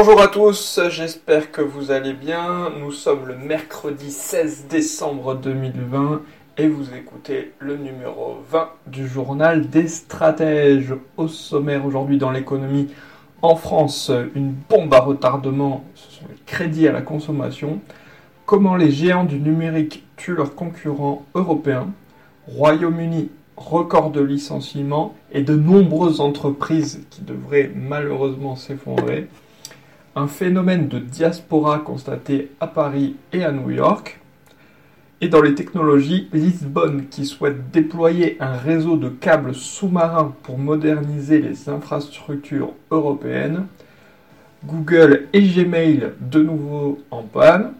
Bonjour à tous, j'espère que vous allez bien. Nous sommes le mercredi 16 décembre 2020 et vous écoutez le numéro 20 du journal des stratèges. Au sommaire aujourd'hui dans l'économie en France, une bombe à retardement, ce sont les crédits à la consommation. Comment les géants du numérique tuent leurs concurrents européens? Royaume-Uni, record de licenciements et de nombreuses entreprises qui devraient malheureusement s'effondrer un phénomène de diaspora constaté à Paris et à New York. Et dans les technologies, Lisbonne qui souhaite déployer un réseau de câbles sous-marins pour moderniser les infrastructures européennes. Google et Gmail de nouveau en panne.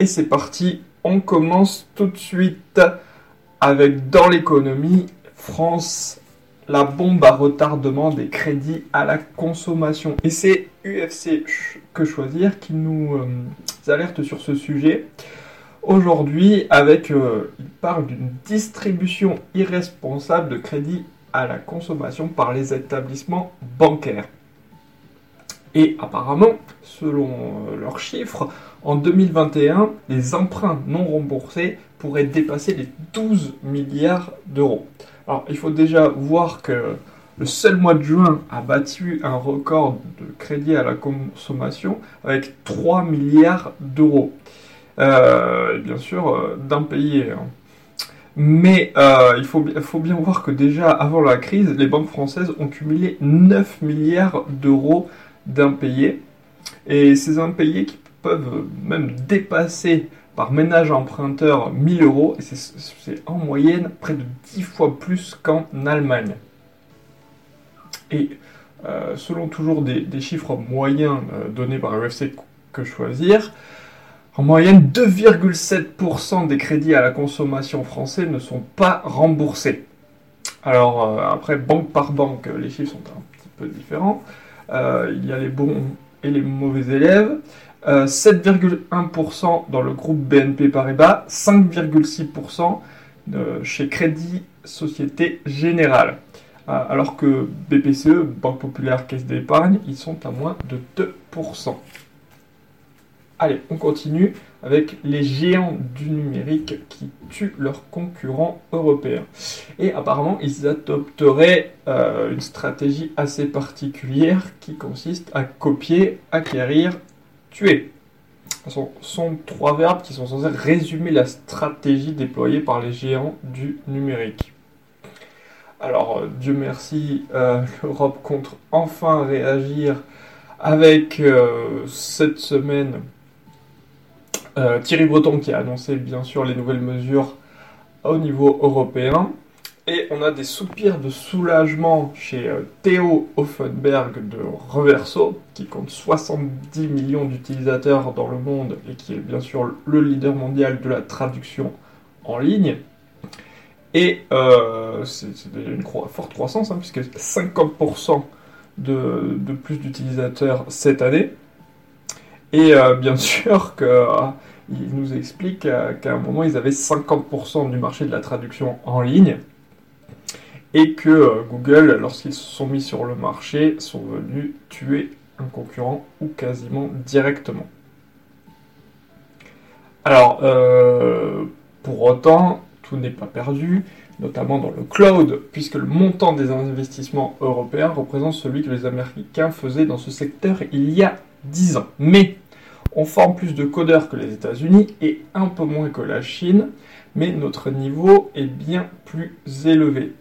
Et c'est parti, on commence tout de suite avec dans l'économie France la bombe à retardement des crédits à la consommation. Et c'est UFC que choisir qui nous euh, alerte sur ce sujet. Aujourd'hui, avec, euh, il parle d'une distribution irresponsable de crédits à la consommation par les établissements bancaires. Et apparemment, selon euh, leurs chiffres, en 2021, les emprunts non remboursés pourraient dépasser les 12 milliards d'euros. Alors, il faut déjà voir que le seul mois de juin a battu un record de crédit à la consommation avec 3 milliards d'euros. Euh, bien sûr, euh, d'impayés. Hein. Mais euh, il, faut, faut bien voir que déjà avant la crise, les banques françaises ont cumulé 9 milliards d'euros d'impayés. Et ces impayés qui peuvent même dépasser par ménage emprunteur 1000 euros, et c'est en moyenne près de 10 fois plus qu'en Allemagne. Et euh, selon toujours des, chiffres moyens euh, donnés par UFC que choisir, en moyenne 2,7% des crédits à la consommation français ne sont pas remboursés. Alors euh, après, banque par banque, les chiffres sont un petit peu différents. il y a les bons et les mauvais élèves. 7,1% euh, dans le groupe BNP Paribas, 5,6% euh, chez Crédit Société Générale. Euh, alors que BPCE, Banque Populaire Caisse d'épargne, ils sont à moins de 2%. Allez, on continue avec les géants du numérique qui tuent leurs concurrents européens. Et apparemment, ils adopteraient une stratégie assez particulière qui consiste à copier, acquérir tuer. Ce sont, trois verbes qui sont censés résumer la stratégie déployée par les géants du numérique. Alors, euh, Dieu merci, euh, l'Europe compte enfin réagir avec euh, cette semaine Thierry Breton qui a annoncé bien sûr les nouvelles mesures au niveau européen. Et on a des soupirs de soulagement chez euh, Theo Offenberg de Reverso, qui compte 70 millions d'utilisateurs dans le monde et qui est bien sûr le leader mondial de la traduction en ligne. Et euh, c'est une forte croissance, hein, puisque 50% de, plus d'utilisateurs cette année. Et euh, bien sûr qu'il nous explique qu'à un moment, ils avaient 50% du marché de la traduction en ligne et que euh, Google, lorsqu'ils se sont mis sur le marché, sont venus tuer un concurrent ou quasiment directement. Alors, euh, pour autant, tout n'est pas perdu, notamment dans le cloud, puisque le montant des investissements européens représente celui que les Américains faisaient dans ce secteur il y a 10 ans. Mais on forme plus de codeurs que les États-Unis et un peu moins que la Chine, mais notre niveau est bien plus élevé.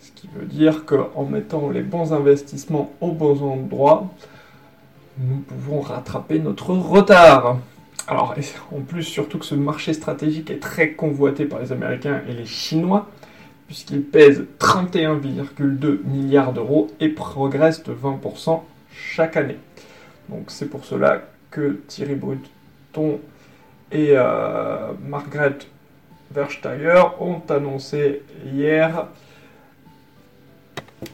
Ce qui veut dire qu'en mettant les bons investissements aux bons endroits, nous pouvons rattraper notre retard. Alors, en plus, surtout que ce marché stratégique est très convoité par les Américains et les Chinois, puisqu'il pèse 31,2 milliards d'euros et progresse de 20% chaque année. Donc c'est pour cela que Thierry Breton et euh, Margaret Versteiger ont annoncé hier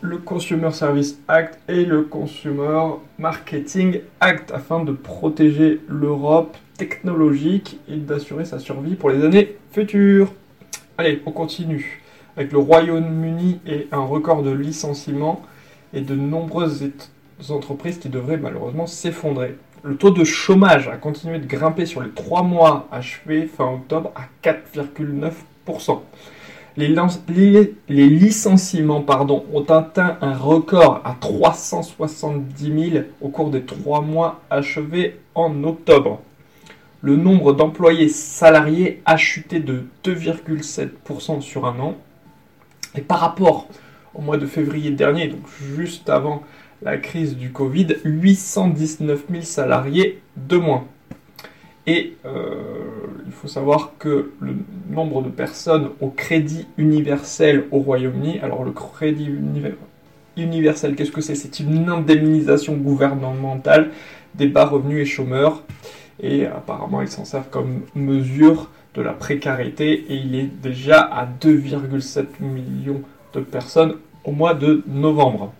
le Consumer Service Act et le Consumer Marketing Act afin de protéger l'Europe technologique et d'assurer sa survie pour les années futures. Allez, on continue. Avec le Royaume-Uni et un record de licenciements et de nombreuses entreprises qui devraient malheureusement s'effondrer. Le taux de chômage a continué de grimper sur les trois mois achevés fin octobre à 4,9%. Les, licenciements ont atteint un record à 370 000 au cours des trois mois achevés en octobre. Le nombre d'employés salariés a chuté de 2,7% sur un an. Et par rapport au mois de février dernier, donc juste avant la crise du Covid, 819 000 salariés de moins. Et euh, il faut savoir que le nombre de personnes au crédit universel au Royaume-Uni, alors le crédit universel, qu'est-ce que c'est? C'est une indemnisation gouvernementale des bas revenus et chômeurs. Et apparemment, ils s'en servent comme mesure de la précarité et il est déjà à 2,7 millions de personnes au mois de novembre.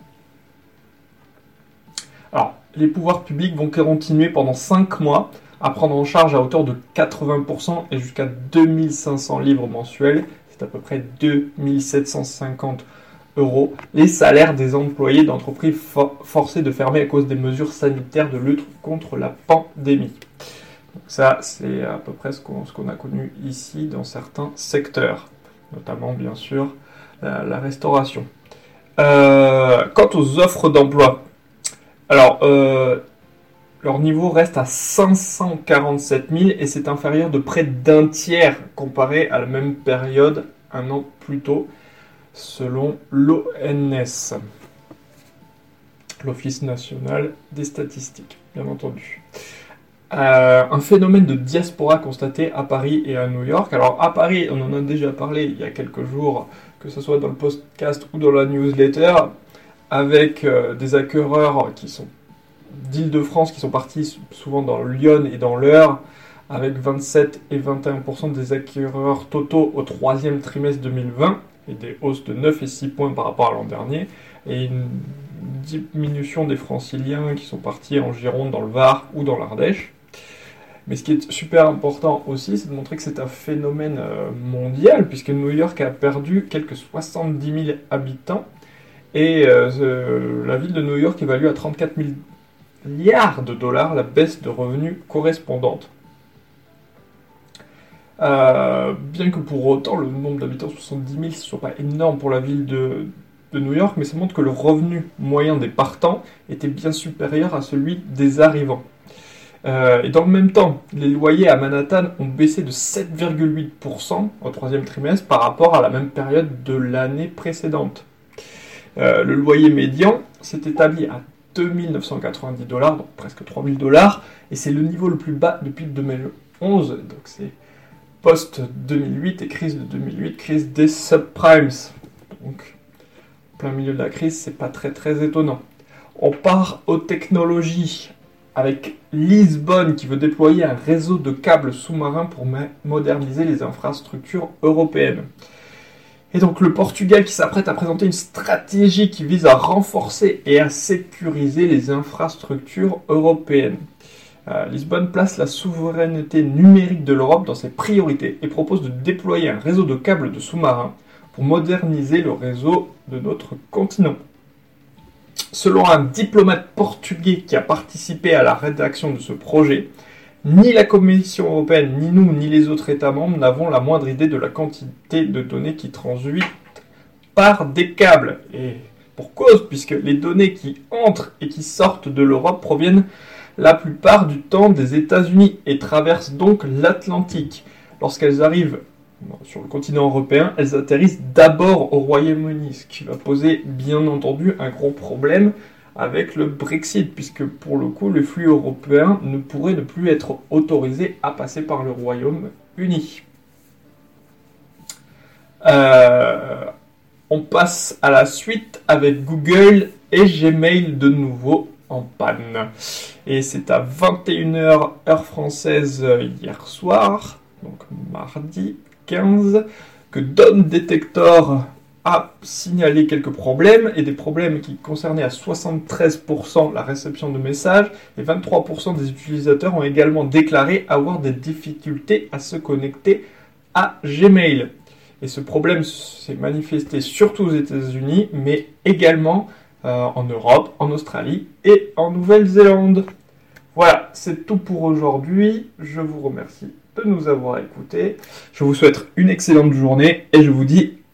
Alors, les pouvoirs publics vont continuer pendant 5 mois à prendre en charge à hauteur de 80% et jusqu'à 2500 livres mensuels, c'est à peu près 2750 euros, les salaires des employés d'entreprises forcés de fermer à cause des mesures sanitaires de lutte contre la pandémie. ça, c'est à peu près ce qu'on a connu ici dans certains secteurs, notamment bien sûr la, restauration. Euh, quant aux offres d'emploi, alors, euh, leur niveau reste à 547 000 et c'est inférieur de près d'un tiers comparé à la même période un an plus tôt, selon l'ONS, l'Office national des statistiques, bien entendu. Euh, un phénomène de diaspora constaté à Paris et à New York. Alors à Paris, on en a déjà parlé il y a quelques jours, que ce soit dans le podcast ou dans la newsletter avec euh, des acquéreurs qui sont d'Île-de-France qui sont partis souvent dans Lyon et dans l'Eure, avec 27 et 21% des acquéreurs totaux au troisième trimestre 2020 et des hausses de 9 et 6 points par rapport à l'an dernier, et une diminution des franciliens qui sont partis en Gironde, dans le Var ou dans l'Ardèche. Mais ce qui est super important aussi, c'est de montrer que c'est un phénomène euh, mondial, puisque New York a perdu quelques 70 000 habitants et euh, la ville de New York évalue à 34 milliards de dollars la baisse de revenus correspondante. Euh, bien que pour autant le nombre d'habitants 70 000 ne soit pas énorme pour la ville de, New York, mais ça montre que le revenu moyen des partants était bien supérieur à celui des arrivants. Euh, et dans le même temps, les loyers à Manhattan ont baissé de 7,8% au troisième trimestre par rapport à la même période de l'année précédente. Euh, le loyer médian s'est établi à 2990 dollars, donc presque 3000 dollars, et c'est le niveau le plus bas depuis 2011, donc c'est post-2008 et crise de 2008, crise des subprimes. Donc, plein milieu de la crise, c'est pas très très étonnant. On part aux technologies avec Lisbonne qui veut déployer un réseau de câbles sous-marins pour moderniser les infrastructures européennes. Et donc le Portugal qui s'apprête à présenter une stratégie qui vise à renforcer et à sécuriser les infrastructures européennes. Euh, Lisbonne place la souveraineté numérique de l'Europe dans ses priorités et propose de déployer un réseau de câbles de sous-marins pour moderniser le réseau de notre continent. Selon un diplomate portugais qui a participé à la rédaction de ce projet, ni la Commission européenne, ni nous, ni les autres États membres n'avons la moindre idée de la quantité de données qui transuitent par des câbles. Et pour cause, puisque les données qui entrent et qui sortent de l'Europe proviennent la plupart du temps des États-Unis et traversent donc l'Atlantique. Lorsqu'elles arrivent sur le continent européen, elles atterrissent d'abord au Royaume-Uni, ce qui va poser bien entendu un gros problème avec le Brexit, puisque pour le coup, le flux européen ne pourrait ne plus être autorisé à passer par le Royaume-Uni. Euh, On passe à la suite avec Google et Gmail de nouveau en panne. Et c'est à 21h heure française hier soir, donc mardi 15, que Don Detector a signalé quelques problèmes et des problèmes qui concernaient à 73% la réception de messages et 23% des utilisateurs ont également déclaré avoir des difficultés à se connecter à Gmail. Et ce problème s'est manifesté surtout aux États-Unis, mais également euh, en Europe, en Australie et en Nouvelle-Zélande. Voilà, c'est tout pour aujourd'hui. Je vous remercie de nous avoir écoutés. Je vous souhaite une excellente journée et je vous dis